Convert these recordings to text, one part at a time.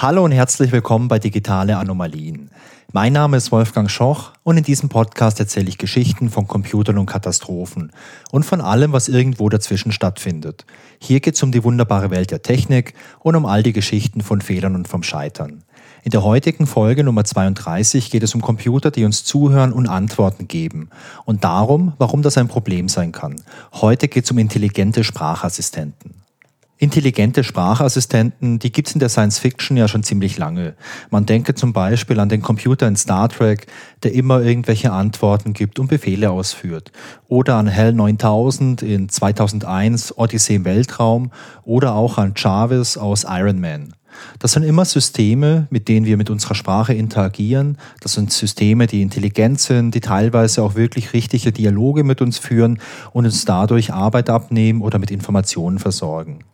Hallo und herzlich willkommen bei Digitale Anomalien. Mein Name ist Wolfgang Schoch und in diesem Podcast erzähle ich Geschichten von Computern und Katastrophen und von allem, was irgendwo dazwischen stattfindet. Hier geht es um die wunderbare Welt der Technik und um all die Geschichten von Fehlern und vom Scheitern. In der heutigen Folge Nummer 32 geht es um Computer, die uns zuhören und Antworten geben und darum, warum das ein Problem sein kann. Heute geht es um intelligente Sprachassistenten. Intelligente Sprachassistenten, die gibt's in der Science Fiction ja schon ziemlich lange. Man denke zum Beispiel an den Computer in Star Trek, der immer irgendwelche Antworten gibt und Befehle ausführt. Oder an HAL 9000 in 2001 Odyssey im Weltraum oder auch an Jarvis aus Iron Man. Das sind immer Systeme, mit denen wir mit unserer Sprache interagieren. Das sind Systeme, die intelligent sind, die teilweise auch wirklich richtige Dialoge mit uns führen und uns dadurch Arbeit abnehmen oder mit Informationen versorgen.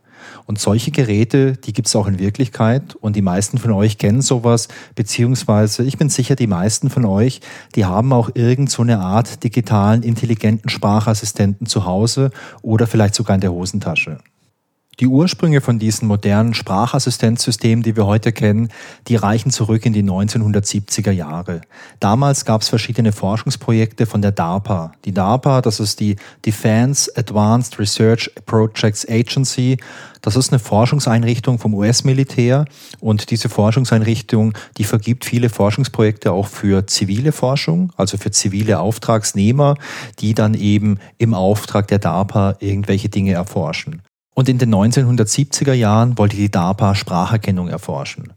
Und solche Geräte, die gibt es auch in Wirklichkeit und die meisten von euch kennen sowas, beziehungsweise ich bin sicher, die meisten von euch, die haben auch irgend so eine Art digitalen, intelligenten Sprachassistenten zu Hause oder vielleicht sogar in der Hosentasche. Die Ursprünge von diesen modernen Sprachassistenzsystemen, die wir heute kennen, die reichen zurück in die 1970er Jahre. Damals gab es verschiedene Forschungsprojekte von der DARPA. Die DARPA, das ist die Defense Advanced Research Projects Agency. Das ist eine Forschungseinrichtung vom US-Militär und diese Forschungseinrichtung, die vergibt viele Forschungsprojekte auch für zivile Forschung, also für zivile Auftragsnehmer, die dann eben im Auftrag der DARPA irgendwelche Dinge erforschen. Und in den 1970er Jahren wollte die DARPA Spracherkennung erforschen.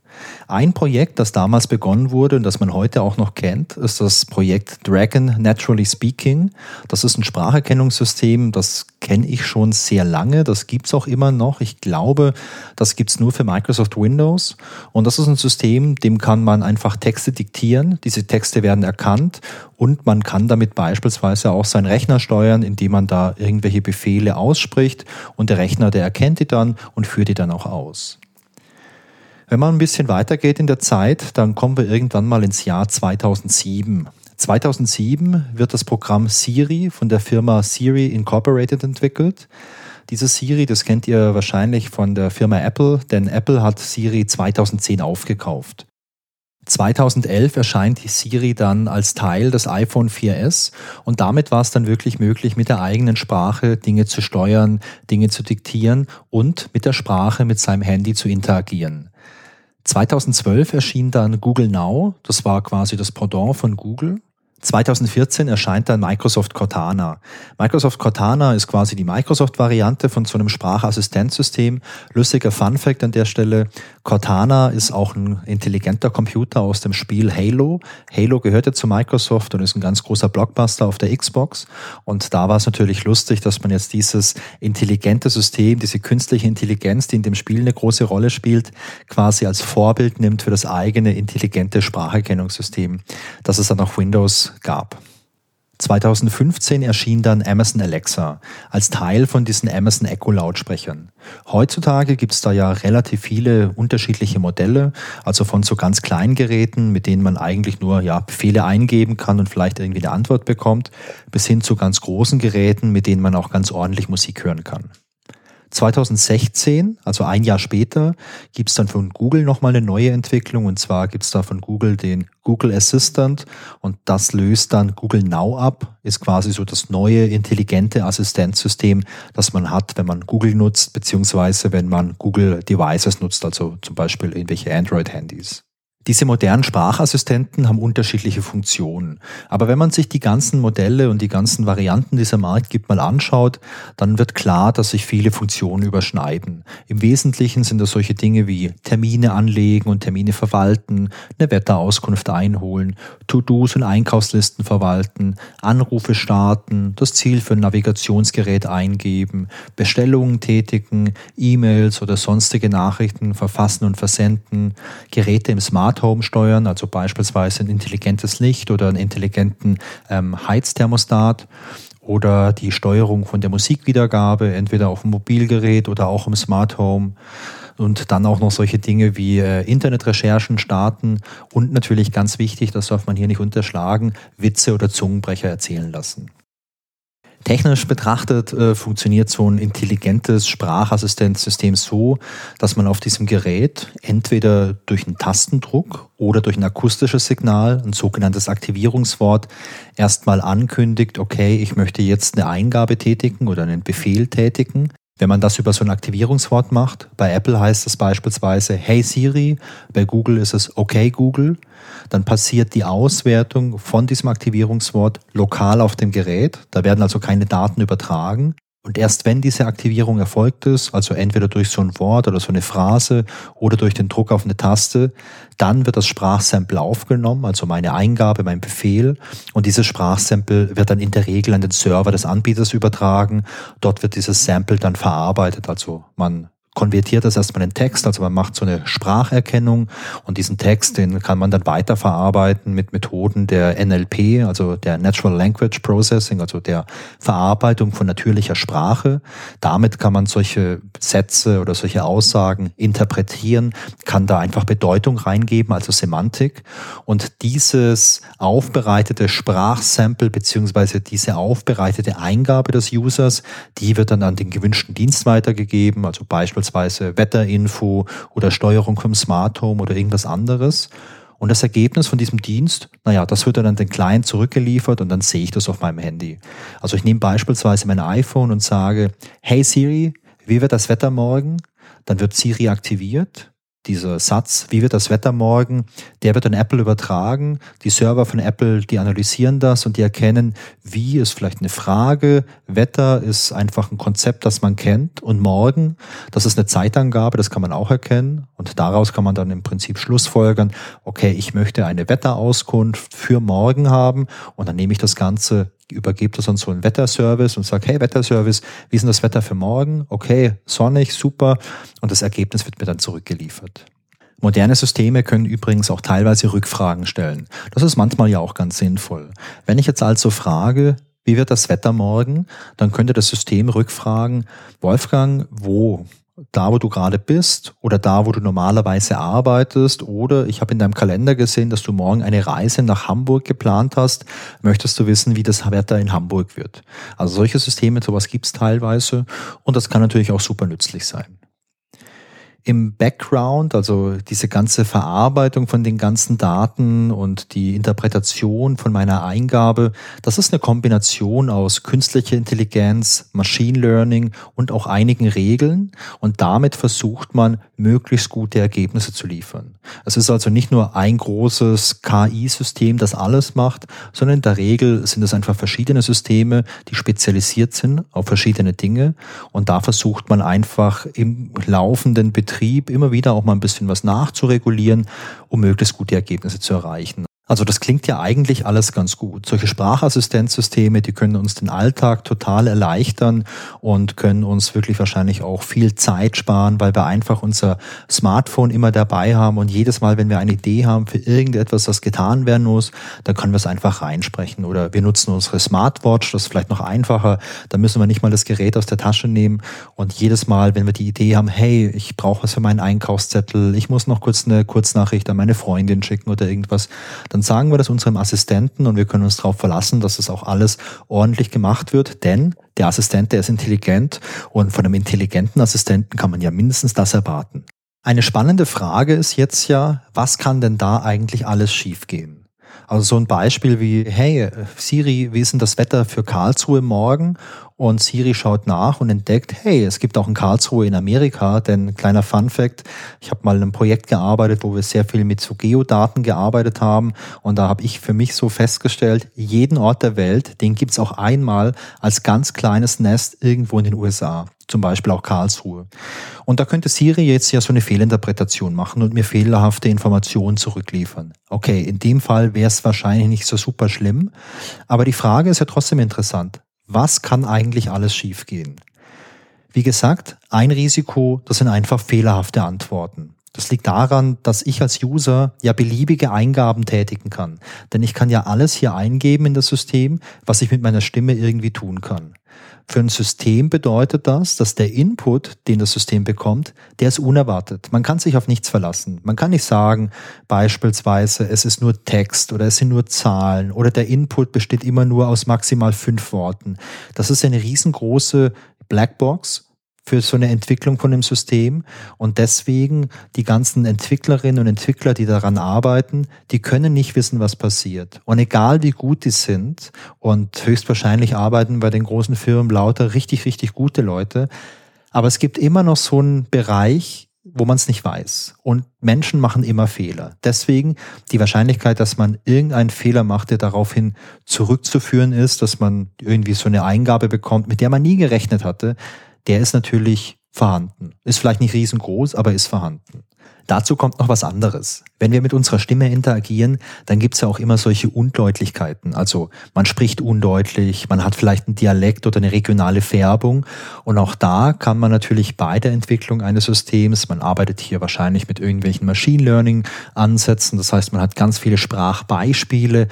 Ein Projekt, das damals begonnen wurde und das man heute auch noch kennt, ist das Projekt Dragon Naturally Speaking. Das ist ein Spracherkennungssystem, das kenne ich schon sehr lange, das gibt's auch immer noch. Ich glaube, das gibt's nur für Microsoft Windows. Und das ist ein System, dem kann man einfach Texte diktieren. Diese Texte werden erkannt und man kann damit beispielsweise auch seinen Rechner steuern, indem man da irgendwelche Befehle ausspricht und der Rechner, der erkennt die dann und führt die dann auch aus. Wenn man ein bisschen weitergeht in der Zeit, dann kommen wir irgendwann mal ins Jahr 2007. 2007 wird das Programm Siri von der Firma Siri Incorporated entwickelt. Dieses Siri, das kennt ihr wahrscheinlich von der Firma Apple, denn Apple hat Siri 2010 aufgekauft. 2011 erscheint Siri dann als Teil des iPhone 4S und damit war es dann wirklich möglich, mit der eigenen Sprache Dinge zu steuern, Dinge zu diktieren und mit der Sprache mit seinem Handy zu interagieren. 2012 erschien dann Google Now, das war quasi das Pendant von Google 2014 erscheint dann Microsoft Cortana. Microsoft Cortana ist quasi die Microsoft-Variante von so einem Sprachassistenzsystem. Lustiger Fun Fact an der Stelle. Cortana ist auch ein intelligenter Computer aus dem Spiel Halo. Halo gehört ja zu Microsoft und ist ein ganz großer Blockbuster auf der Xbox. Und da war es natürlich lustig, dass man jetzt dieses intelligente System, diese künstliche Intelligenz, die in dem Spiel eine große Rolle spielt, quasi als Vorbild nimmt für das eigene intelligente Spracherkennungssystem, das es dann auf Windows gab. 2015 erschien dann Amazon Alexa als Teil von diesen Amazon Echo Lautsprechern. Heutzutage gibt es da ja relativ viele unterschiedliche Modelle, also von so ganz kleinen Geräten, mit denen man eigentlich nur ja, Befehle eingeben kann und vielleicht irgendwie eine Antwort bekommt, bis hin zu ganz großen Geräten, mit denen man auch ganz ordentlich Musik hören kann. 2016, also ein Jahr später, gibt es dann von Google nochmal eine neue Entwicklung. Und zwar gibt es da von Google den Google Assistant. Und das löst dann Google Now ab, ist quasi so das neue intelligente Assistenzsystem, das man hat, wenn man Google nutzt, beziehungsweise wenn man Google Devices nutzt, also zum Beispiel irgendwelche Android-Handys. Diese modernen Sprachassistenten haben unterschiedliche Funktionen. Aber wenn man sich die ganzen Modelle und die ganzen Varianten dieser Markt gibt mal anschaut, dann wird klar, dass sich viele Funktionen überschneiden. Im Wesentlichen sind das solche Dinge wie Termine anlegen und Termine verwalten, eine Wetterauskunft einholen, To-Dos und Einkaufslisten verwalten, Anrufe starten, das Ziel für ein Navigationsgerät eingeben, Bestellungen tätigen, E-Mails oder sonstige Nachrichten verfassen und versenden, Geräte im Smart Smart Home steuern, also beispielsweise ein intelligentes Licht oder einen intelligenten ähm, Heizthermostat oder die Steuerung von der Musikwiedergabe, entweder auf dem Mobilgerät oder auch im Smart Home. Und dann auch noch solche Dinge wie äh, Internetrecherchen starten und natürlich ganz wichtig, das darf man hier nicht unterschlagen, Witze oder Zungenbrecher erzählen lassen. Technisch betrachtet äh, funktioniert so ein intelligentes Sprachassistenzsystem so, dass man auf diesem Gerät entweder durch einen Tastendruck oder durch ein akustisches Signal, ein sogenanntes Aktivierungswort, erstmal ankündigt, okay, ich möchte jetzt eine Eingabe tätigen oder einen Befehl tätigen. Wenn man das über so ein Aktivierungswort macht, bei Apple heißt es beispielsweise Hey Siri, bei Google ist es Okay Google, dann passiert die Auswertung von diesem Aktivierungswort lokal auf dem Gerät. Da werden also keine Daten übertragen. Und erst wenn diese Aktivierung erfolgt ist, also entweder durch so ein Wort oder so eine Phrase oder durch den Druck auf eine Taste, dann wird das Sprachsample aufgenommen, also meine Eingabe, mein Befehl. Und dieses Sprachsample wird dann in der Regel an den Server des Anbieters übertragen. Dort wird dieses Sample dann verarbeitet, also man konvertiert das erstmal in Text, also man macht so eine Spracherkennung und diesen Text, den kann man dann weiterverarbeiten mit Methoden der NLP, also der Natural Language Processing, also der Verarbeitung von natürlicher Sprache. Damit kann man solche Sätze oder solche Aussagen interpretieren, kann da einfach Bedeutung reingeben, also Semantik. Und dieses aufbereitete Sprachsample beziehungsweise diese aufbereitete Eingabe des Users, die wird dann an den gewünschten Dienst weitergegeben, also beispielsweise beispielsweise Wetterinfo oder Steuerung vom Smart Home oder irgendwas anderes. Und das Ergebnis von diesem Dienst, naja, das wird dann an den Client zurückgeliefert und dann sehe ich das auf meinem Handy. Also ich nehme beispielsweise mein iPhone und sage, hey Siri, wie wird das Wetter morgen? Dann wird Siri aktiviert dieser Satz, wie wird das Wetter morgen, der wird an Apple übertragen. Die Server von Apple, die analysieren das und die erkennen, wie ist vielleicht eine Frage. Wetter ist einfach ein Konzept, das man kennt. Und morgen, das ist eine Zeitangabe, das kann man auch erkennen. Und daraus kann man dann im Prinzip Schlussfolgern, okay, ich möchte eine Wetterauskunft für morgen haben. Und dann nehme ich das Ganze übergebe das an so einen Wetterservice und sage, hey Wetterservice, wie ist denn das Wetter für morgen? Okay, sonnig, super. Und das Ergebnis wird mir dann zurückgeliefert. Moderne Systeme können übrigens auch teilweise Rückfragen stellen. Das ist manchmal ja auch ganz sinnvoll. Wenn ich jetzt also frage, wie wird das Wetter morgen, dann könnte das System rückfragen, Wolfgang, wo da, wo du gerade bist oder da, wo du normalerweise arbeitest oder ich habe in deinem Kalender gesehen, dass du morgen eine Reise nach Hamburg geplant hast, möchtest du wissen, wie das Wetter in Hamburg wird. Also solche Systeme, sowas gibt es teilweise und das kann natürlich auch super nützlich sein im Background, also diese ganze Verarbeitung von den ganzen Daten und die Interpretation von meiner Eingabe, das ist eine Kombination aus künstlicher Intelligenz, Machine Learning und auch einigen Regeln. Und damit versucht man, möglichst gute Ergebnisse zu liefern. Es ist also nicht nur ein großes KI-System, das alles macht, sondern in der Regel sind es einfach verschiedene Systeme, die spezialisiert sind auf verschiedene Dinge. Und da versucht man einfach im laufenden Betrieb Betrieb immer wieder auch mal ein bisschen was nachzuregulieren, um möglichst gute Ergebnisse zu erreichen. Also das klingt ja eigentlich alles ganz gut. Solche Sprachassistenzsysteme, die können uns den Alltag total erleichtern und können uns wirklich wahrscheinlich auch viel Zeit sparen, weil wir einfach unser Smartphone immer dabei haben und jedes Mal, wenn wir eine Idee haben für irgendetwas, das getan werden muss, dann können wir es einfach reinsprechen. Oder wir nutzen unsere Smartwatch, das ist vielleicht noch einfacher. Da müssen wir nicht mal das Gerät aus der Tasche nehmen und jedes Mal, wenn wir die Idee haben, hey, ich brauche was für meinen Einkaufszettel, ich muss noch kurz eine Kurznachricht an meine Freundin schicken oder irgendwas, dann sagen wir das unserem Assistenten und wir können uns darauf verlassen, dass das auch alles ordentlich gemacht wird, denn der Assistent, der ist intelligent und von einem intelligenten Assistenten kann man ja mindestens das erwarten. Eine spannende Frage ist jetzt ja, was kann denn da eigentlich alles schiefgehen? Also so ein Beispiel wie, hey Siri, wie ist denn das Wetter für Karlsruhe morgen? Und Siri schaut nach und entdeckt, hey, es gibt auch ein Karlsruhe in Amerika, denn kleiner Fun Fact, ich habe mal in einem Projekt gearbeitet, wo wir sehr viel mit so Geodaten gearbeitet haben und da habe ich für mich so festgestellt, jeden Ort der Welt, den gibt's auch einmal als ganz kleines Nest irgendwo in den USA zum Beispiel auch Karlsruhe. Und da könnte Siri jetzt ja so eine Fehlinterpretation machen und mir fehlerhafte Informationen zurückliefern. Okay, in dem Fall wäre es wahrscheinlich nicht so super schlimm, aber die Frage ist ja trotzdem interessant was kann eigentlich alles schiefgehen? Wie gesagt, ein Risiko, das sind einfach fehlerhafte Antworten. Das liegt daran, dass ich als User ja beliebige Eingaben tätigen kann. Denn ich kann ja alles hier eingeben in das System, was ich mit meiner Stimme irgendwie tun kann. Für ein System bedeutet das, dass der Input, den das System bekommt, der ist unerwartet. Man kann sich auf nichts verlassen. Man kann nicht sagen, beispielsweise, es ist nur Text oder es sind nur Zahlen oder der Input besteht immer nur aus maximal fünf Worten. Das ist eine riesengroße Blackbox für so eine Entwicklung von dem System. Und deswegen die ganzen Entwicklerinnen und Entwickler, die daran arbeiten, die können nicht wissen, was passiert. Und egal wie gut die sind, und höchstwahrscheinlich arbeiten bei den großen Firmen lauter richtig, richtig gute Leute, aber es gibt immer noch so einen Bereich, wo man es nicht weiß. Und Menschen machen immer Fehler. Deswegen die Wahrscheinlichkeit, dass man irgendeinen Fehler macht, der daraufhin zurückzuführen ist, dass man irgendwie so eine Eingabe bekommt, mit der man nie gerechnet hatte, der ist natürlich vorhanden. Ist vielleicht nicht riesengroß, aber ist vorhanden. Dazu kommt noch was anderes. Wenn wir mit unserer Stimme interagieren, dann gibt es ja auch immer solche Undeutlichkeiten. Also man spricht undeutlich, man hat vielleicht einen Dialekt oder eine regionale Färbung. Und auch da kann man natürlich bei der Entwicklung eines Systems, man arbeitet hier wahrscheinlich mit irgendwelchen Machine Learning Ansätzen, das heißt man hat ganz viele Sprachbeispiele.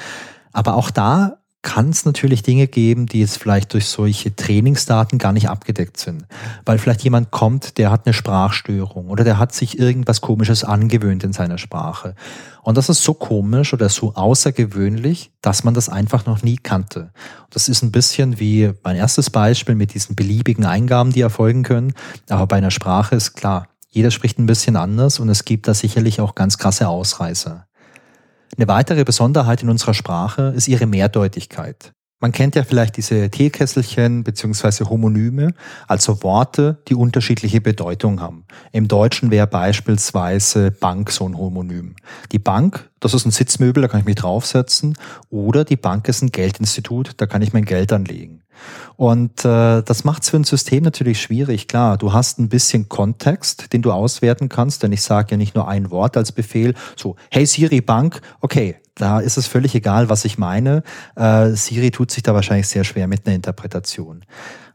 Aber auch da kann es natürlich Dinge geben, die jetzt vielleicht durch solche Trainingsdaten gar nicht abgedeckt sind. Weil vielleicht jemand kommt, der hat eine Sprachstörung oder der hat sich irgendwas Komisches angewöhnt in seiner Sprache. Und das ist so komisch oder so außergewöhnlich, dass man das einfach noch nie kannte. Das ist ein bisschen wie mein erstes Beispiel mit diesen beliebigen Eingaben, die erfolgen können. Aber bei einer Sprache ist klar, jeder spricht ein bisschen anders und es gibt da sicherlich auch ganz krasse Ausreißer. Eine weitere Besonderheit in unserer Sprache ist ihre Mehrdeutigkeit. Man kennt ja vielleicht diese Teekesselchen beziehungsweise Homonyme, also Worte, die unterschiedliche Bedeutung haben. Im Deutschen wäre beispielsweise Bank so ein Homonym. Die Bank, das ist ein Sitzmöbel, da kann ich mich draufsetzen. Oder die Bank ist ein Geldinstitut, da kann ich mein Geld anlegen. Und äh, das macht es für ein System natürlich schwierig. Klar, du hast ein bisschen Kontext, den du auswerten kannst, denn ich sage ja nicht nur ein Wort als Befehl, so, hey Siri Bank, okay, da ist es völlig egal, was ich meine. Äh, Siri tut sich da wahrscheinlich sehr schwer mit einer Interpretation.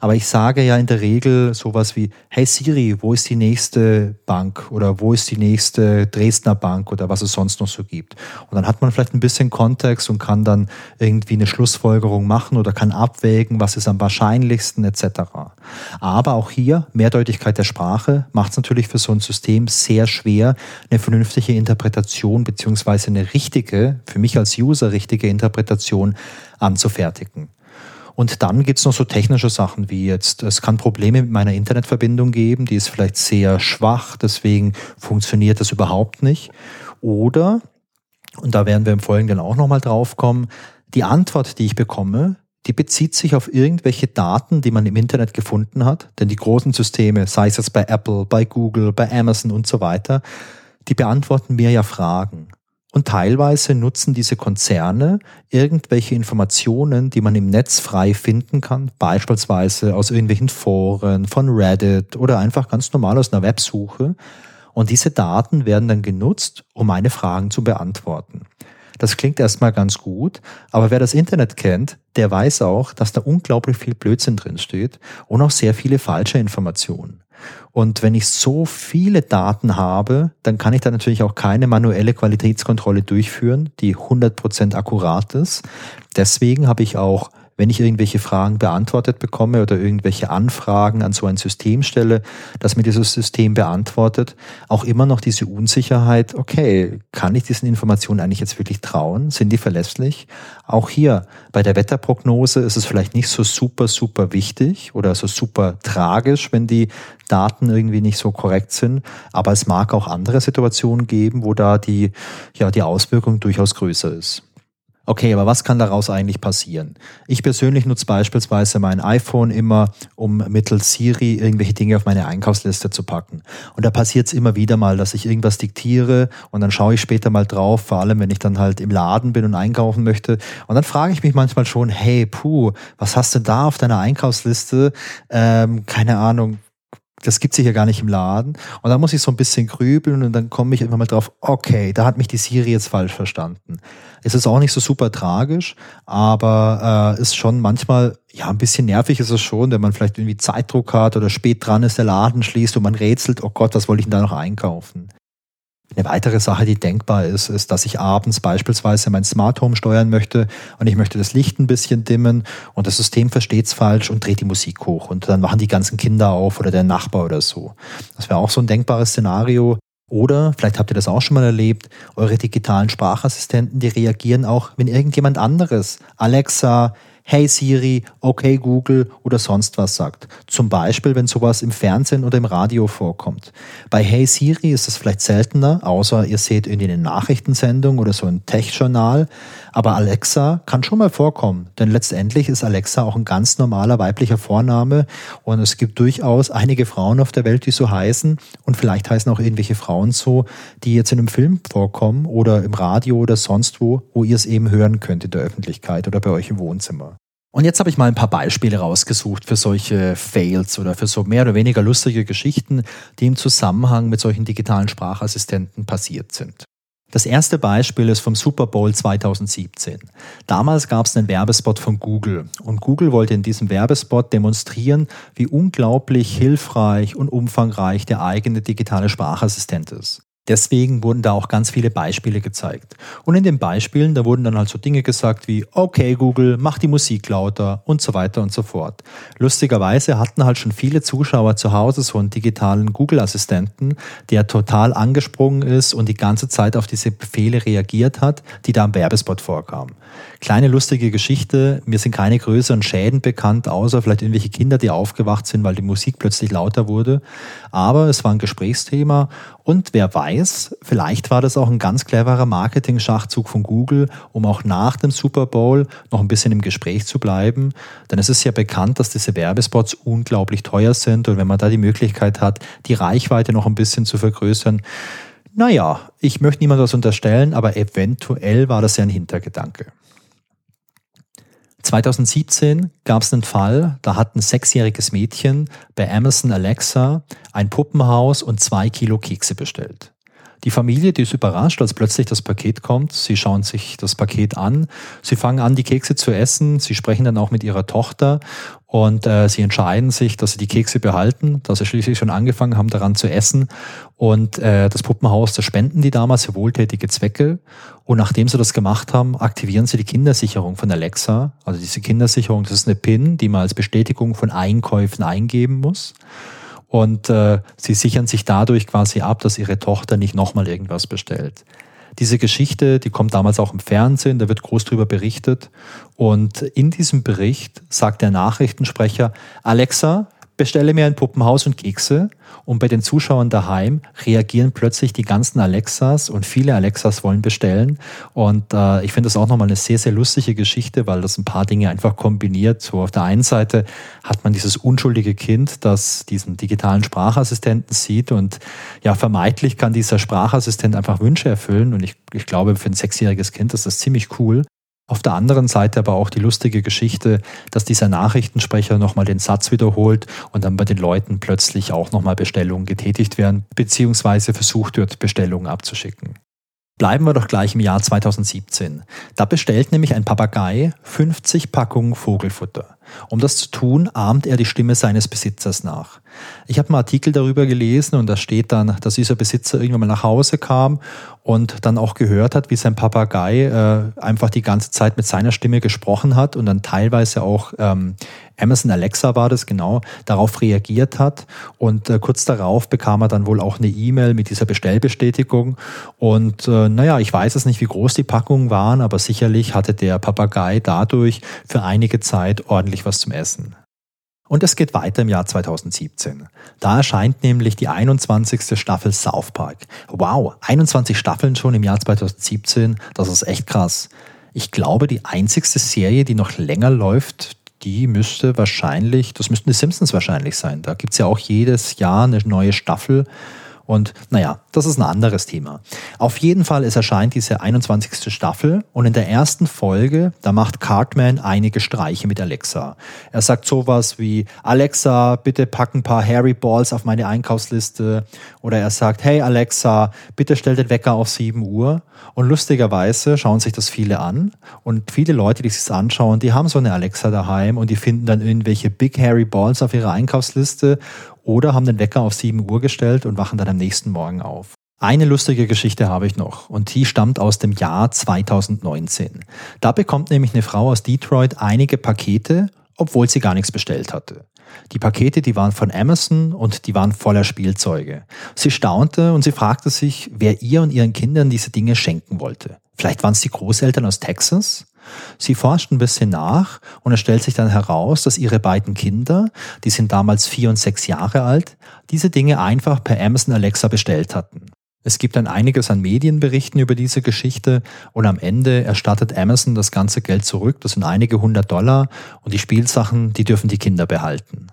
Aber ich sage ja in der Regel sowas wie, hey Siri, wo ist die nächste Bank oder wo ist die nächste Dresdner Bank oder was es sonst noch so gibt. Und dann hat man vielleicht ein bisschen Kontext und kann dann irgendwie eine Schlussfolgerung machen oder kann abwägen, was ist am wahrscheinlichsten etc. Aber auch hier, Mehrdeutigkeit der Sprache macht es natürlich für so ein System sehr schwer, eine vernünftige Interpretation beziehungsweise eine richtige, für mich als User richtige Interpretation anzufertigen. Und dann gibt's noch so technische Sachen wie jetzt, es kann Probleme mit meiner Internetverbindung geben, die ist vielleicht sehr schwach, deswegen funktioniert das überhaupt nicht. Oder, und da werden wir im Folgenden auch nochmal drauf kommen, die Antwort, die ich bekomme, die bezieht sich auf irgendwelche Daten, die man im Internet gefunden hat. Denn die großen Systeme, sei es jetzt bei Apple, bei Google, bei Amazon und so weiter, die beantworten mir ja Fragen. Und teilweise nutzen diese Konzerne irgendwelche Informationen, die man im Netz frei finden kann, beispielsweise aus irgendwelchen Foren, von Reddit oder einfach ganz normal aus einer Websuche. Und diese Daten werden dann genutzt, um meine Fragen zu beantworten. Das klingt erstmal ganz gut, aber wer das Internet kennt, der weiß auch, dass da unglaublich viel Blödsinn drin steht und auch sehr viele falsche Informationen. Und wenn ich so viele Daten habe, dann kann ich da natürlich auch keine manuelle Qualitätskontrolle durchführen, die 100% akkurat ist. Deswegen habe ich auch wenn ich irgendwelche Fragen beantwortet bekomme oder irgendwelche Anfragen an so ein System stelle, dass mir dieses System beantwortet, auch immer noch diese Unsicherheit, okay, kann ich diesen Informationen eigentlich jetzt wirklich trauen? Sind die verlässlich? Auch hier bei der Wetterprognose ist es vielleicht nicht so super, super wichtig oder so super tragisch, wenn die Daten irgendwie nicht so korrekt sind. Aber es mag auch andere Situationen geben, wo da die, ja, die Auswirkung durchaus größer ist. Okay, aber was kann daraus eigentlich passieren? Ich persönlich nutze beispielsweise mein iPhone immer, um mittels Siri irgendwelche Dinge auf meine Einkaufsliste zu packen. Und da passiert es immer wieder mal, dass ich irgendwas diktiere und dann schaue ich später mal drauf, vor allem wenn ich dann halt im Laden bin und einkaufen möchte. Und dann frage ich mich manchmal schon, hey, puh, was hast du da auf deiner Einkaufsliste? Ähm, keine Ahnung, das gibt sich ja gar nicht im Laden. Und dann muss ich so ein bisschen grübeln und dann komme ich immer mal drauf, okay, da hat mich die Siri jetzt falsch verstanden. Es ist auch nicht so super tragisch, aber äh, ist schon manchmal, ja, ein bisschen nervig ist es schon, wenn man vielleicht irgendwie Zeitdruck hat oder spät dran ist, der Laden schließt und man rätselt, oh Gott, was wollte ich denn da noch einkaufen? Eine weitere Sache, die denkbar ist, ist, dass ich abends beispielsweise mein Smart Home steuern möchte und ich möchte das Licht ein bisschen dimmen und das System versteht es falsch und dreht die Musik hoch und dann machen die ganzen Kinder auf oder der Nachbar oder so. Das wäre auch so ein denkbares Szenario. Oder, vielleicht habt ihr das auch schon mal erlebt, eure digitalen Sprachassistenten, die reagieren auch, wenn irgendjemand anderes, Alexa, Hey Siri, okay Google oder sonst was sagt. Zum Beispiel, wenn sowas im Fernsehen oder im Radio vorkommt. Bei Hey Siri ist es vielleicht seltener, außer ihr seht irgendwie eine Nachrichtensendung oder so ein Tech-Journal. Aber Alexa kann schon mal vorkommen, denn letztendlich ist Alexa auch ein ganz normaler weiblicher Vorname und es gibt durchaus einige Frauen auf der Welt, die so heißen und vielleicht heißen auch irgendwelche Frauen so, die jetzt in einem Film vorkommen oder im Radio oder sonst wo, wo ihr es eben hören könnt in der Öffentlichkeit oder bei euch im Wohnzimmer. Und jetzt habe ich mal ein paar Beispiele rausgesucht für solche Fails oder für so mehr oder weniger lustige Geschichten, die im Zusammenhang mit solchen digitalen Sprachassistenten passiert sind. Das erste Beispiel ist vom Super Bowl 2017. Damals gab es einen Werbespot von Google und Google wollte in diesem Werbespot demonstrieren, wie unglaublich hilfreich und umfangreich der eigene digitale Sprachassistent ist. Deswegen wurden da auch ganz viele Beispiele gezeigt. Und in den Beispielen, da wurden dann halt so Dinge gesagt wie, okay Google, mach die Musik lauter und so weiter und so fort. Lustigerweise hatten halt schon viele Zuschauer zu Hause so einen digitalen Google-Assistenten, der total angesprungen ist und die ganze Zeit auf diese Befehle reagiert hat, die da im Werbespot vorkamen. Kleine lustige Geschichte, mir sind keine größeren Schäden bekannt, außer vielleicht irgendwelche Kinder, die aufgewacht sind, weil die Musik plötzlich lauter wurde. Aber es war ein Gesprächsthema und wer weiß, vielleicht war das auch ein ganz cleverer Marketing-Schachzug von Google, um auch nach dem Super Bowl noch ein bisschen im Gespräch zu bleiben. Denn es ist ja bekannt, dass diese Werbespots unglaublich teuer sind und wenn man da die Möglichkeit hat, die Reichweite noch ein bisschen zu vergrößern, naja, ich möchte niemand was unterstellen, aber eventuell war das ja ein Hintergedanke. 2017 gab es einen Fall, da hat ein sechsjähriges Mädchen bei Amazon Alexa ein Puppenhaus und zwei Kilo Kekse bestellt. Die Familie, die ist überrascht, als plötzlich das Paket kommt. Sie schauen sich das Paket an. Sie fangen an, die Kekse zu essen. Sie sprechen dann auch mit ihrer Tochter und äh, sie entscheiden sich, dass sie die Kekse behalten, dass sie schließlich schon angefangen haben, daran zu essen. Und äh, das Puppenhaus, das spenden die damals für wohltätige Zwecke. Und nachdem sie das gemacht haben, aktivieren sie die Kindersicherung von Alexa. Also diese Kindersicherung, das ist eine PIN, die man als Bestätigung von Einkäufen eingeben muss und äh, sie sichern sich dadurch quasi ab, dass ihre Tochter nicht nochmal irgendwas bestellt. Diese Geschichte, die kommt damals auch im Fernsehen, da wird groß drüber berichtet und in diesem Bericht sagt der Nachrichtensprecher, Alexa, bestelle mir ein Puppenhaus und Kekse und bei den Zuschauern daheim reagieren plötzlich die ganzen Alexas und viele Alexas wollen bestellen und äh, ich finde das auch nochmal eine sehr, sehr lustige Geschichte, weil das ein paar Dinge einfach kombiniert. So auf der einen Seite hat man dieses unschuldige Kind, das diesen digitalen Sprachassistenten sieht und ja, vermeintlich kann dieser Sprachassistent einfach Wünsche erfüllen und ich, ich glaube, für ein sechsjähriges Kind ist das ziemlich cool. Auf der anderen Seite aber auch die lustige Geschichte, dass dieser Nachrichtensprecher nochmal den Satz wiederholt und dann bei den Leuten plötzlich auch nochmal Bestellungen getätigt werden, beziehungsweise versucht wird, Bestellungen abzuschicken. Bleiben wir doch gleich im Jahr 2017. Da bestellt nämlich ein Papagei 50 Packungen Vogelfutter. Um das zu tun, ahmt er die Stimme seines Besitzers nach. Ich habe einen Artikel darüber gelesen und da steht dann, dass dieser Besitzer irgendwann mal nach Hause kam und dann auch gehört hat, wie sein Papagei äh, einfach die ganze Zeit mit seiner Stimme gesprochen hat und dann teilweise auch ähm, Amazon Alexa war das genau, darauf reagiert hat und äh, kurz darauf bekam er dann wohl auch eine E-Mail mit dieser Bestellbestätigung und äh, naja, ich weiß es nicht, wie groß die Packungen waren, aber sicherlich hatte der Papagei dadurch für einige Zeit ordentlich was zum Essen. Und es geht weiter im Jahr 2017. Da erscheint nämlich die 21. Staffel South Park. Wow, 21 Staffeln schon im Jahr 2017, das ist echt krass. Ich glaube, die einzigste Serie, die noch länger läuft, die müsste wahrscheinlich, das müssten die Simpsons wahrscheinlich sein. Da gibt's ja auch jedes Jahr eine neue Staffel. Und naja, das ist ein anderes Thema. Auf jeden Fall, es erscheint diese 21. Staffel und in der ersten Folge, da macht Cartman einige Streiche mit Alexa. Er sagt sowas wie, Alexa, bitte pack ein paar Harry Balls auf meine Einkaufsliste. Oder er sagt, hey Alexa, bitte stell den Wecker auf 7 Uhr. Und lustigerweise schauen sich das viele an. Und viele Leute, die sich anschauen, die haben so eine Alexa daheim und die finden dann irgendwelche Big Harry Balls auf ihrer Einkaufsliste oder haben den Wecker auf 7 Uhr gestellt und wachen dann am nächsten Morgen auf. Eine lustige Geschichte habe ich noch und die stammt aus dem Jahr 2019. Da bekommt nämlich eine Frau aus Detroit einige Pakete, obwohl sie gar nichts bestellt hatte. Die Pakete, die waren von Amazon und die waren voller Spielzeuge. Sie staunte und sie fragte sich, wer ihr und ihren Kindern diese Dinge schenken wollte. Vielleicht waren es die Großeltern aus Texas? Sie forscht ein bisschen nach und es stellt sich dann heraus, dass ihre beiden Kinder, die sind damals vier und sechs Jahre alt, diese Dinge einfach per Amazon Alexa bestellt hatten. Es gibt dann einiges an Medienberichten über diese Geschichte und am Ende erstattet Amazon das ganze Geld zurück. Das sind einige hundert Dollar und die Spielsachen, die dürfen die Kinder behalten.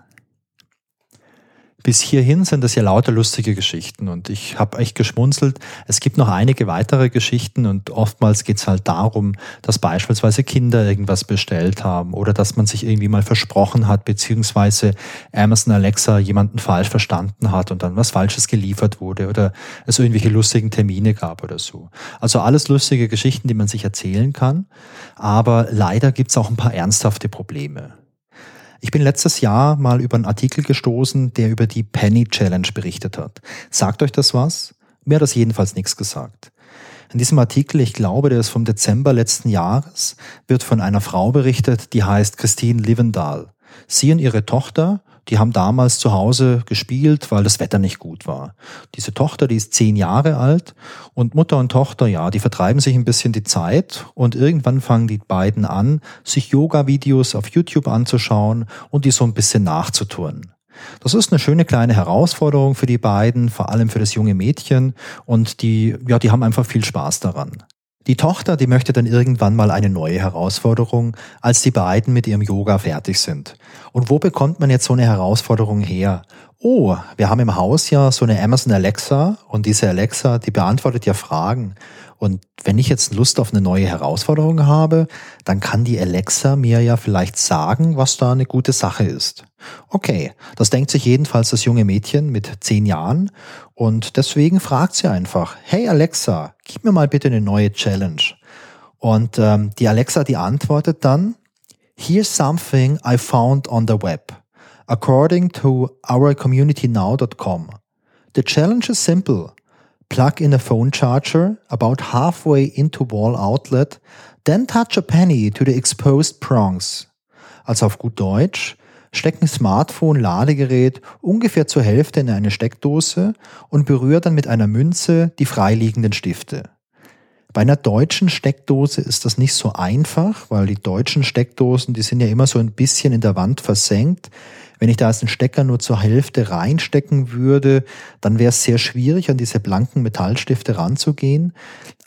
Bis hierhin sind das ja lauter lustige Geschichten und ich habe echt geschmunzelt. Es gibt noch einige weitere Geschichten und oftmals geht es halt darum, dass beispielsweise Kinder irgendwas bestellt haben oder dass man sich irgendwie mal versprochen hat, beziehungsweise Amazon Alexa jemanden falsch verstanden hat und dann was Falsches geliefert wurde oder es irgendwelche lustigen Termine gab oder so. Also alles lustige Geschichten, die man sich erzählen kann, aber leider gibt es auch ein paar ernsthafte Probleme. Ich bin letztes Jahr mal über einen Artikel gestoßen, der über die Penny Challenge berichtet hat. Sagt euch das was? Mir hat das jedenfalls nichts gesagt. In diesem Artikel, ich glaube, der ist vom Dezember letzten Jahres, wird von einer Frau berichtet, die heißt Christine Livendahl. Sie und ihre Tochter die haben damals zu Hause gespielt, weil das Wetter nicht gut war. Diese Tochter, die ist zehn Jahre alt und Mutter und Tochter, ja, die vertreiben sich ein bisschen die Zeit und irgendwann fangen die beiden an, sich Yoga-Videos auf YouTube anzuschauen und die so ein bisschen nachzutouren. Das ist eine schöne kleine Herausforderung für die beiden, vor allem für das junge Mädchen und die, ja, die haben einfach viel Spaß daran. Die Tochter, die möchte dann irgendwann mal eine neue Herausforderung, als die beiden mit ihrem Yoga fertig sind. Und wo bekommt man jetzt so eine Herausforderung her? Oh, wir haben im Haus ja so eine Amazon Alexa und diese Alexa, die beantwortet ja Fragen. Und wenn ich jetzt Lust auf eine neue Herausforderung habe, dann kann die Alexa mir ja vielleicht sagen, was da eine gute Sache ist. Okay, das denkt sich jedenfalls das junge Mädchen mit zehn Jahren und deswegen fragt sie einfach, hey Alexa, gib mir mal bitte eine neue Challenge. Und ähm, die Alexa, die antwortet dann, Here's something I found on the web. According to ourcommunitynow.com. The challenge is simple. Plug in a phone charger about halfway into wall outlet, then touch a penny to the exposed prongs. Also auf gut Deutsch, steck ein Smartphone-Ladegerät ungefähr zur Hälfte in eine Steckdose und berühre dann mit einer Münze die freiliegenden Stifte. Bei einer deutschen Steckdose ist das nicht so einfach, weil die deutschen Steckdosen, die sind ja immer so ein bisschen in der Wand versenkt. Wenn ich da als einen Stecker nur zur Hälfte reinstecken würde, dann wäre es sehr schwierig, an diese blanken Metallstifte ranzugehen.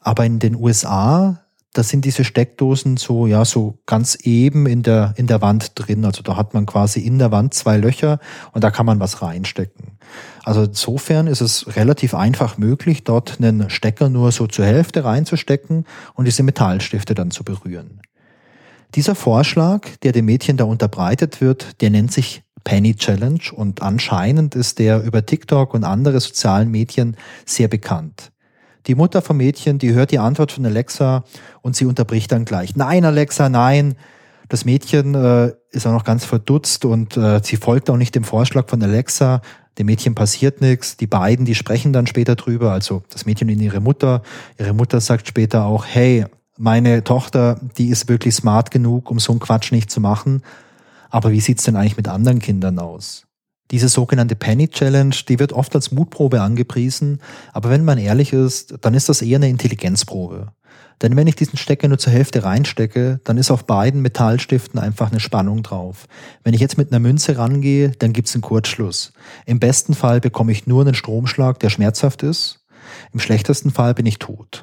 Aber in den USA, da sind diese Steckdosen so, ja, so ganz eben in der, in der Wand drin. Also da hat man quasi in der Wand zwei Löcher und da kann man was reinstecken. Also insofern ist es relativ einfach möglich, dort einen Stecker nur so zur Hälfte reinzustecken und diese Metallstifte dann zu berühren. Dieser Vorschlag, der dem Mädchen da unterbreitet wird, der nennt sich Penny Challenge und anscheinend ist der über TikTok und andere sozialen Medien sehr bekannt. Die Mutter vom Mädchen, die hört die Antwort von Alexa und sie unterbricht dann gleich. Nein, Alexa, nein. Das Mädchen äh, ist auch noch ganz verdutzt und äh, sie folgt auch nicht dem Vorschlag von Alexa. Dem Mädchen passiert nichts. Die beiden, die sprechen dann später drüber. Also das Mädchen und ihre Mutter. Ihre Mutter sagt später auch, hey, meine Tochter, die ist wirklich smart genug, um so einen Quatsch nicht zu machen. Aber wie sieht's denn eigentlich mit anderen Kindern aus? Diese sogenannte Penny Challenge, die wird oft als Mutprobe angepriesen, aber wenn man ehrlich ist, dann ist das eher eine Intelligenzprobe. Denn wenn ich diesen Stecker nur zur Hälfte reinstecke, dann ist auf beiden Metallstiften einfach eine Spannung drauf. Wenn ich jetzt mit einer Münze rangehe, dann gibt's einen Kurzschluss. Im besten Fall bekomme ich nur einen Stromschlag, der schmerzhaft ist. Im schlechtesten Fall bin ich tot.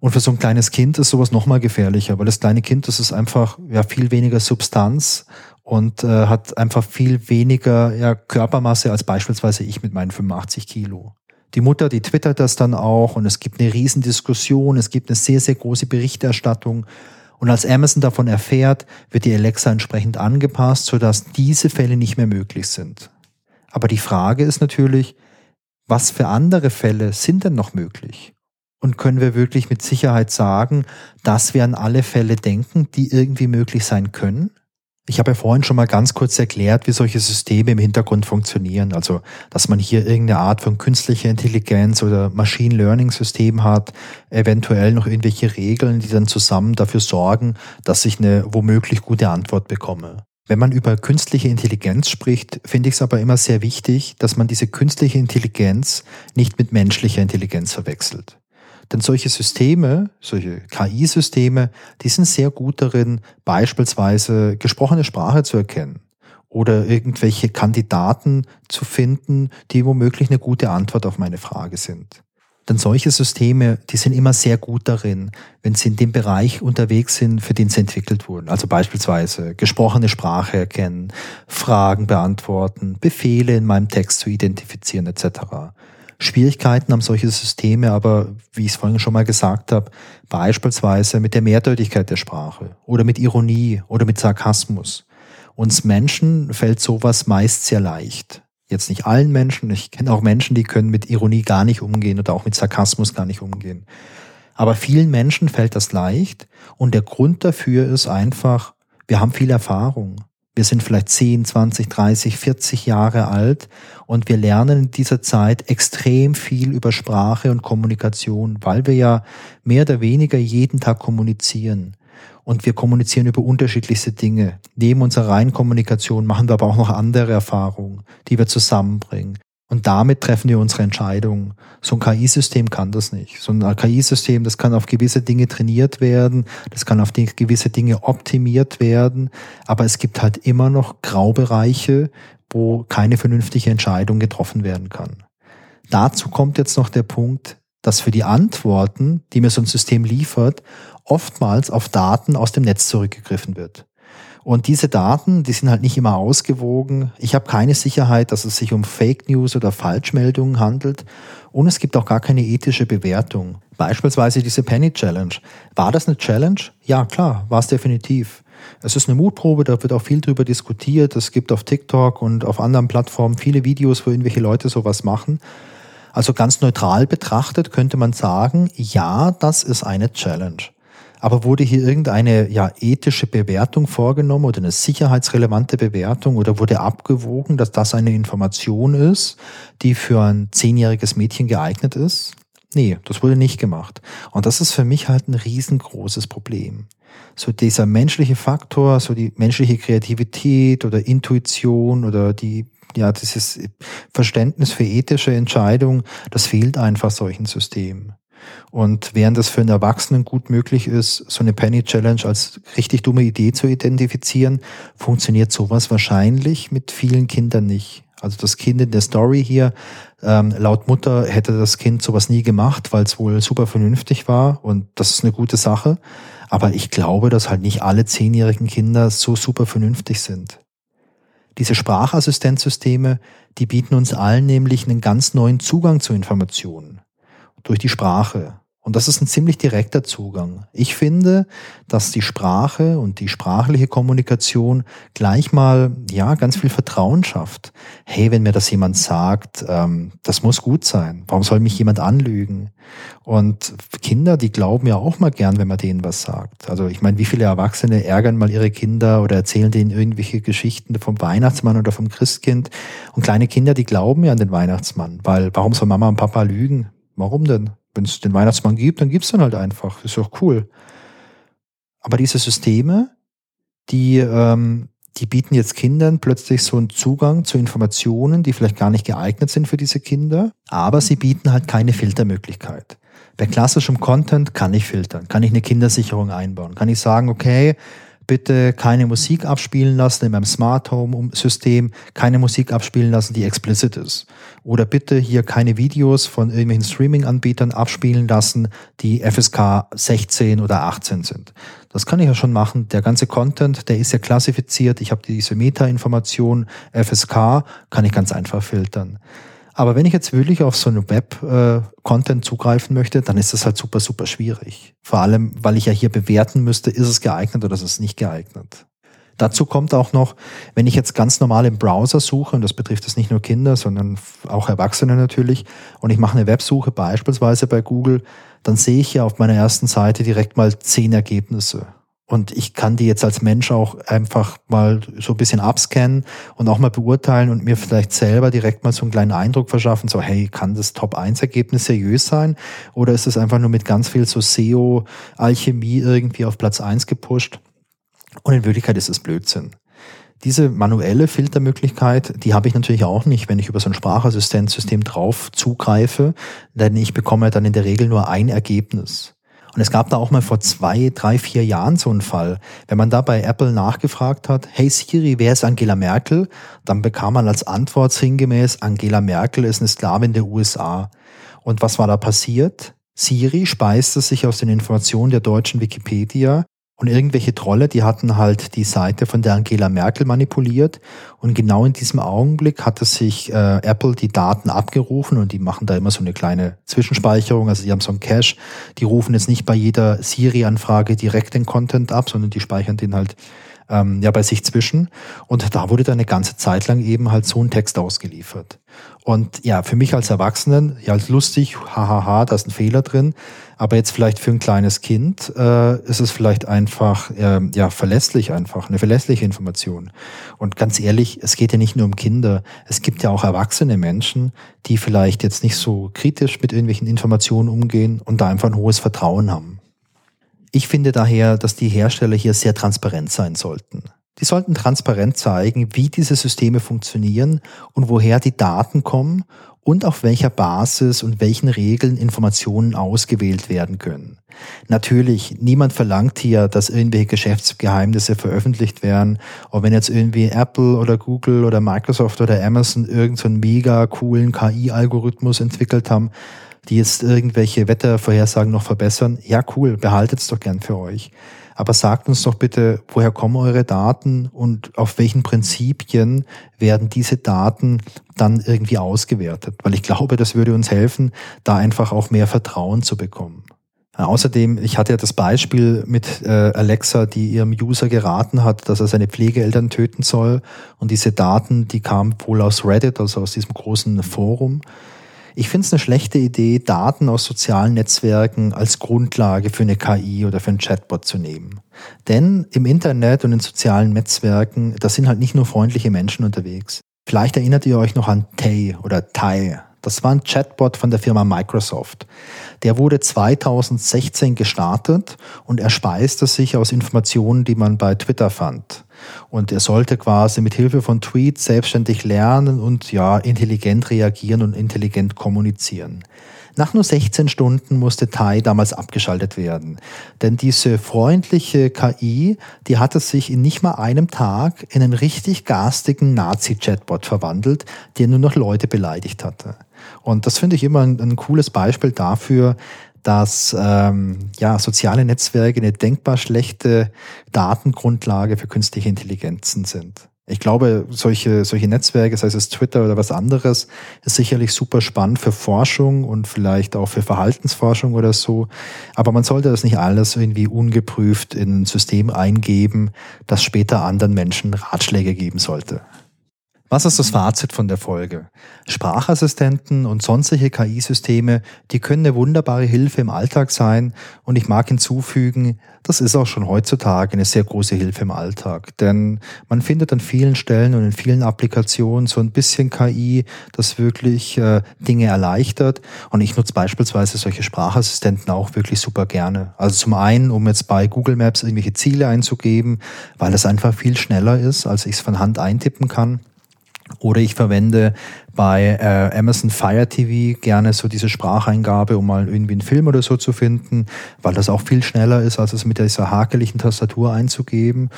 Und für so ein kleines Kind ist sowas nochmal gefährlicher, weil das kleine Kind, das ist einfach ja viel weniger Substanz und äh, hat einfach viel weniger ja, Körpermasse als beispielsweise ich mit meinen 85 Kilo. Die Mutter, die twittert das dann auch und es gibt eine Riesendiskussion, es gibt eine sehr, sehr große Berichterstattung. Und als Amazon davon erfährt, wird die Alexa entsprechend angepasst, sodass diese Fälle nicht mehr möglich sind. Aber die Frage ist natürlich, was für andere Fälle sind denn noch möglich? Und können wir wirklich mit Sicherheit sagen, dass wir an alle Fälle denken, die irgendwie möglich sein können? Ich habe ja vorhin schon mal ganz kurz erklärt, wie solche Systeme im Hintergrund funktionieren. Also, dass man hier irgendeine Art von künstlicher Intelligenz oder Machine Learning System hat, eventuell noch irgendwelche Regeln, die dann zusammen dafür sorgen, dass ich eine womöglich gute Antwort bekomme. Wenn man über künstliche Intelligenz spricht, finde ich es aber immer sehr wichtig, dass man diese künstliche Intelligenz nicht mit menschlicher Intelligenz verwechselt. Denn solche Systeme, solche KI-Systeme, die sind sehr gut darin, beispielsweise gesprochene Sprache zu erkennen oder irgendwelche Kandidaten zu finden, die womöglich eine gute Antwort auf meine Frage sind. Denn solche Systeme, die sind immer sehr gut darin, wenn sie in dem Bereich unterwegs sind, für den sie entwickelt wurden. Also beispielsweise gesprochene Sprache erkennen, Fragen beantworten, Befehle in meinem Text zu identifizieren etc. Schwierigkeiten haben solche Systeme aber, wie ich es vorhin schon mal gesagt habe, beispielsweise mit der Mehrdeutigkeit der Sprache oder mit Ironie oder mit Sarkasmus. Uns Menschen fällt sowas meist sehr leicht. Jetzt nicht allen Menschen, ich kenne auch Menschen, die können mit Ironie gar nicht umgehen oder auch mit Sarkasmus gar nicht umgehen. Aber vielen Menschen fällt das leicht und der Grund dafür ist einfach, wir haben viel Erfahrung. Wir sind vielleicht 10, 20, 30, 40 Jahre alt und wir lernen in dieser Zeit extrem viel über Sprache und Kommunikation, weil wir ja mehr oder weniger jeden Tag kommunizieren. Und wir kommunizieren über unterschiedlichste Dinge. Neben unserer reinen Kommunikation machen wir aber auch noch andere Erfahrungen, die wir zusammenbringen. Und damit treffen wir unsere Entscheidungen. So ein KI-System kann das nicht. So ein KI-System, das kann auf gewisse Dinge trainiert werden, das kann auf gewisse Dinge optimiert werden, aber es gibt halt immer noch Graubereiche, wo keine vernünftige Entscheidung getroffen werden kann. Dazu kommt jetzt noch der Punkt, dass für die Antworten, die mir so ein System liefert, oftmals auf Daten aus dem Netz zurückgegriffen wird. Und diese Daten, die sind halt nicht immer ausgewogen. Ich habe keine Sicherheit, dass es sich um Fake News oder Falschmeldungen handelt. Und es gibt auch gar keine ethische Bewertung. Beispielsweise diese Penny Challenge. War das eine Challenge? Ja, klar, war es definitiv. Es ist eine Mutprobe, da wird auch viel drüber diskutiert. Es gibt auf TikTok und auf anderen Plattformen viele Videos, wo irgendwelche Leute sowas machen. Also ganz neutral betrachtet könnte man sagen, ja, das ist eine Challenge. Aber wurde hier irgendeine ja, ethische Bewertung vorgenommen oder eine sicherheitsrelevante Bewertung oder wurde abgewogen, dass das eine Information ist, die für ein zehnjähriges Mädchen geeignet ist? Nee, das wurde nicht gemacht. Und das ist für mich halt ein riesengroßes Problem. So dieser menschliche Faktor, so die menschliche Kreativität oder Intuition oder die ja, dieses Verständnis für ethische Entscheidungen, das fehlt einfach solchen Systemen. Und während es für einen Erwachsenen gut möglich ist, so eine Penny Challenge als richtig dumme Idee zu identifizieren, funktioniert sowas wahrscheinlich mit vielen Kindern nicht. Also das Kind in der Story hier, ähm, laut Mutter hätte das Kind sowas nie gemacht, weil es wohl super vernünftig war und das ist eine gute Sache. Aber ich glaube, dass halt nicht alle zehnjährigen Kinder so super vernünftig sind. Diese Sprachassistenzsysteme, die bieten uns allen nämlich einen ganz neuen Zugang zu Informationen durch die Sprache. Und das ist ein ziemlich direkter Zugang. Ich finde, dass die Sprache und die sprachliche Kommunikation gleich mal, ja, ganz viel Vertrauen schafft. Hey, wenn mir das jemand sagt, ähm, das muss gut sein. Warum soll mich jemand anlügen? Und Kinder, die glauben ja auch mal gern, wenn man denen was sagt. Also ich meine, wie viele Erwachsene ärgern mal ihre Kinder oder erzählen denen irgendwelche Geschichten vom Weihnachtsmann oder vom Christkind. Und kleine Kinder, die glauben ja an den Weihnachtsmann, weil warum soll Mama und Papa lügen? Warum denn? Wenn es den Weihnachtsmann gibt, dann gibt's dann halt einfach. Ist doch cool. Aber diese Systeme, die, ähm, die bieten jetzt Kindern plötzlich so einen Zugang zu Informationen, die vielleicht gar nicht geeignet sind für diese Kinder, aber sie bieten halt keine Filtermöglichkeit. Bei klassischem Content kann ich filtern, kann ich eine Kindersicherung einbauen, kann ich sagen, okay, bitte keine Musik abspielen lassen in meinem Smart Home System, keine Musik abspielen lassen, die explicit ist. Oder bitte hier keine Videos von irgendwelchen Streaming-Anbietern abspielen lassen, die FSK 16 oder 18 sind. Das kann ich ja schon machen. Der ganze Content, der ist ja klassifiziert. Ich habe diese Meta-Information FSK, kann ich ganz einfach filtern. Aber wenn ich jetzt wirklich auf so einen Web-Content äh, zugreifen möchte, dann ist das halt super, super schwierig. Vor allem, weil ich ja hier bewerten müsste, ist es geeignet oder ist es nicht geeignet. Dazu kommt auch noch, wenn ich jetzt ganz normal im Browser suche, und das betrifft es nicht nur Kinder, sondern auch Erwachsene natürlich, und ich mache eine Websuche beispielsweise bei Google, dann sehe ich ja auf meiner ersten Seite direkt mal zehn Ergebnisse. Und ich kann die jetzt als Mensch auch einfach mal so ein bisschen abscannen und auch mal beurteilen und mir vielleicht selber direkt mal so einen kleinen Eindruck verschaffen, so hey, kann das Top-1-Ergebnis seriös sein? Oder ist es einfach nur mit ganz viel so SEO-Alchemie irgendwie auf Platz 1 gepusht? Und in Wirklichkeit ist es Blödsinn. Diese manuelle Filtermöglichkeit, die habe ich natürlich auch nicht, wenn ich über so ein Sprachassistenzsystem drauf zugreife, denn ich bekomme dann in der Regel nur ein Ergebnis. Und es gab da auch mal vor zwei, drei, vier Jahren so einen Fall. Wenn man da bei Apple nachgefragt hat, hey Siri, wer ist Angela Merkel? Dann bekam man als Antwort sinngemäß, Angela Merkel ist eine Sklavin der USA. Und was war da passiert? Siri speiste sich aus den Informationen der deutschen Wikipedia und irgendwelche Trolle, die hatten halt die Seite von der Angela Merkel manipuliert. Und genau in diesem Augenblick hatte sich äh, Apple die Daten abgerufen und die machen da immer so eine kleine Zwischenspeicherung. Also die haben so einen Cache. Die rufen jetzt nicht bei jeder Siri-Anfrage direkt den Content ab, sondern die speichern den halt ähm, ja bei sich zwischen. Und da wurde dann eine ganze Zeit lang eben halt so ein Text ausgeliefert. Und ja, für mich als Erwachsenen, ja, als lustig, hahaha, da ist ein Fehler drin. Aber jetzt vielleicht für ein kleines Kind äh, ist es vielleicht einfach, äh, ja, verlässlich einfach, eine verlässliche Information. Und ganz ehrlich, es geht ja nicht nur um Kinder. Es gibt ja auch erwachsene Menschen, die vielleicht jetzt nicht so kritisch mit irgendwelchen Informationen umgehen und da einfach ein hohes Vertrauen haben. Ich finde daher, dass die Hersteller hier sehr transparent sein sollten. Die sollten transparent zeigen, wie diese Systeme funktionieren und woher die Daten kommen und auf welcher Basis und welchen Regeln Informationen ausgewählt werden können. Natürlich, niemand verlangt hier, dass irgendwelche Geschäftsgeheimnisse veröffentlicht werden. Und wenn jetzt irgendwie Apple oder Google oder Microsoft oder Amazon irgendeinen so mega coolen KI-Algorithmus entwickelt haben, die jetzt irgendwelche Wettervorhersagen noch verbessern, ja cool, behaltet es doch gern für euch. Aber sagt uns doch bitte, woher kommen eure Daten und auf welchen Prinzipien werden diese Daten dann irgendwie ausgewertet? Weil ich glaube, das würde uns helfen, da einfach auch mehr Vertrauen zu bekommen. Außerdem, ich hatte ja das Beispiel mit äh, Alexa, die ihrem User geraten hat, dass er seine Pflegeeltern töten soll. Und diese Daten, die kamen wohl aus Reddit, also aus diesem großen Forum. Ich finde es eine schlechte Idee, Daten aus sozialen Netzwerken als Grundlage für eine KI oder für einen Chatbot zu nehmen. Denn im Internet und in sozialen Netzwerken, da sind halt nicht nur freundliche Menschen unterwegs. Vielleicht erinnert ihr euch noch an Tay oder Tai. Das war ein Chatbot von der Firma Microsoft. Der wurde 2016 gestartet und er speiste sich aus Informationen, die man bei Twitter fand. Und er sollte quasi mit Hilfe von Tweets selbstständig lernen und ja, intelligent reagieren und intelligent kommunizieren. Nach nur 16 Stunden musste Tai damals abgeschaltet werden. Denn diese freundliche KI, die hatte sich in nicht mal einem Tag in einen richtig garstigen Nazi-Chatbot verwandelt, der nur noch Leute beleidigt hatte. Und das finde ich immer ein, ein cooles Beispiel dafür, dass ähm, ja, soziale Netzwerke eine denkbar schlechte Datengrundlage für künstliche Intelligenzen sind. Ich glaube, solche, solche Netzwerke, sei es Twitter oder was anderes, ist sicherlich super spannend für Forschung und vielleicht auch für Verhaltensforschung oder so. Aber man sollte das nicht alles irgendwie ungeprüft in ein System eingeben, das später anderen Menschen Ratschläge geben sollte. Was ist das Fazit von der Folge? Sprachassistenten und sonstige KI-Systeme, die können eine wunderbare Hilfe im Alltag sein und ich mag hinzufügen, das ist auch schon heutzutage eine sehr große Hilfe im Alltag, denn man findet an vielen Stellen und in vielen Applikationen so ein bisschen KI, das wirklich äh, Dinge erleichtert und ich nutze beispielsweise solche Sprachassistenten auch wirklich super gerne. Also zum einen, um jetzt bei Google Maps irgendwelche Ziele einzugeben, weil es einfach viel schneller ist, als ich es von Hand eintippen kann. Oder ich verwende bei äh, Amazon Fire TV gerne so diese Spracheingabe, um mal irgendwie einen Film oder so zu finden, weil das auch viel schneller ist, als es mit dieser hakeligen Tastatur einzugeben.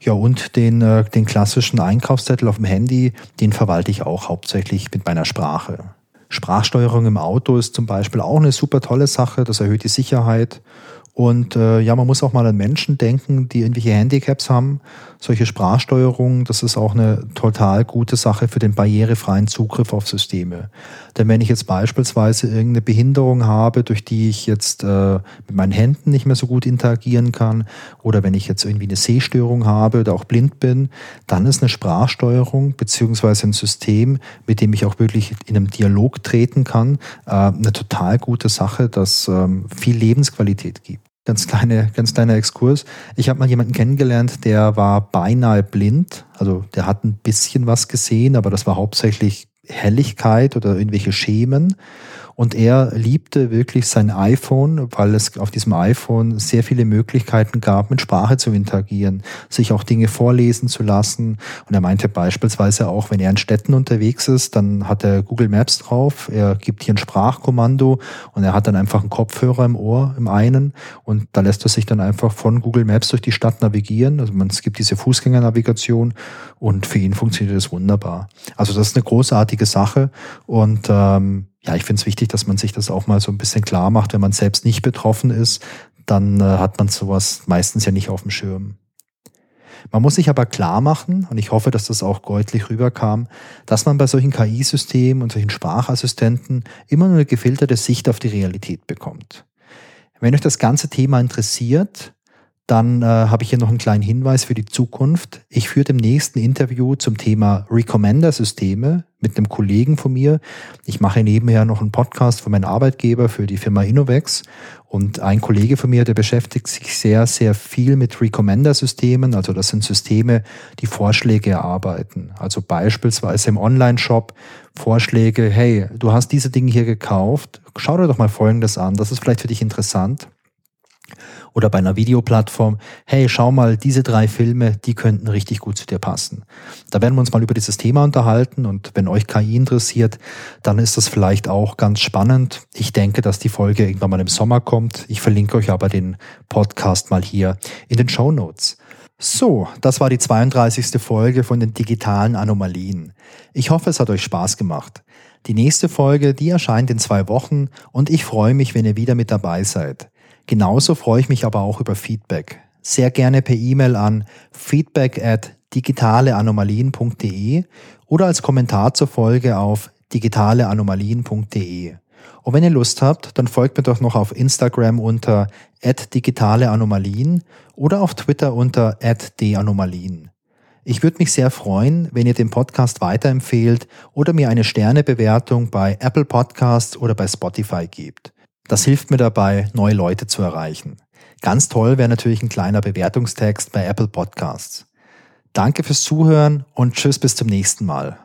Ja, und den, äh, den klassischen Einkaufszettel auf dem Handy, den verwalte ich auch hauptsächlich mit meiner Sprache. Sprachsteuerung im Auto ist zum Beispiel auch eine super tolle Sache, das erhöht die Sicherheit. Und äh, ja, man muss auch mal an Menschen denken, die irgendwelche Handicaps haben. Solche Sprachsteuerung, das ist auch eine total gute Sache für den barrierefreien Zugriff auf Systeme. Denn wenn ich jetzt beispielsweise irgendeine Behinderung habe, durch die ich jetzt äh, mit meinen Händen nicht mehr so gut interagieren kann, oder wenn ich jetzt irgendwie eine Sehstörung habe oder auch blind bin, dann ist eine Sprachsteuerung beziehungsweise ein System, mit dem ich auch wirklich in einem Dialog treten kann, äh, eine total gute Sache, das ähm, viel Lebensqualität gibt. Ganz kleine, ganz kleiner Exkurs. Ich habe mal jemanden kennengelernt, der war beinahe blind. Also der hat ein bisschen was gesehen, aber das war hauptsächlich Helligkeit oder irgendwelche Schemen. Und er liebte wirklich sein iPhone, weil es auf diesem iPhone sehr viele Möglichkeiten gab, mit Sprache zu interagieren, sich auch Dinge vorlesen zu lassen. Und er meinte beispielsweise auch, wenn er in Städten unterwegs ist, dann hat er Google Maps drauf, er gibt hier ein Sprachkommando und er hat dann einfach einen Kopfhörer im Ohr, im einen. Und da lässt er sich dann einfach von Google Maps durch die Stadt navigieren. Also man, es gibt diese Fußgängernavigation und für ihn funktioniert das wunderbar. Also das ist eine großartige Sache und ähm, ja, ich finde es wichtig, dass man sich das auch mal so ein bisschen klar macht. Wenn man selbst nicht betroffen ist, dann äh, hat man sowas meistens ja nicht auf dem Schirm. Man muss sich aber klar machen, und ich hoffe, dass das auch deutlich rüberkam, dass man bei solchen KI-Systemen und solchen Sprachassistenten immer nur eine gefilterte Sicht auf die Realität bekommt. Wenn euch das ganze Thema interessiert, dann äh, habe ich hier noch einen kleinen Hinweis für die Zukunft. Ich führe dem nächsten Interview zum Thema Recommender-Systeme mit einem Kollegen von mir. Ich mache nebenher noch einen Podcast für meinen Arbeitgeber, für die Firma Innovex. Und ein Kollege von mir, der beschäftigt sich sehr, sehr viel mit Recommender-Systemen. Also das sind Systeme, die Vorschläge erarbeiten. Also beispielsweise im Online-Shop Vorschläge, hey, du hast diese Dinge hier gekauft, schau dir doch mal Folgendes an, das ist vielleicht für dich interessant oder bei einer Videoplattform, hey, schau mal, diese drei Filme, die könnten richtig gut zu dir passen. Da werden wir uns mal über dieses Thema unterhalten und wenn euch KI interessiert, dann ist das vielleicht auch ganz spannend. Ich denke, dass die Folge irgendwann mal im Sommer kommt. Ich verlinke euch aber den Podcast mal hier in den Show Notes. So, das war die 32. Folge von den digitalen Anomalien. Ich hoffe, es hat euch Spaß gemacht. Die nächste Folge, die erscheint in zwei Wochen und ich freue mich, wenn ihr wieder mit dabei seid. Genauso freue ich mich aber auch über Feedback. Sehr gerne per E-Mail an feedback at digitaleanomalien.de oder als Kommentar zur Folge auf digitaleanomalien.de. Und wenn ihr Lust habt, dann folgt mir doch noch auf Instagram unter digitaleanomalien oder auf Twitter unter @danomalien. Ich würde mich sehr freuen, wenn ihr den Podcast weiterempfehlt oder mir eine Sternebewertung bei Apple Podcasts oder bei Spotify gebt. Das hilft mir dabei, neue Leute zu erreichen. Ganz toll wäre natürlich ein kleiner Bewertungstext bei Apple Podcasts. Danke fürs Zuhören und tschüss bis zum nächsten Mal.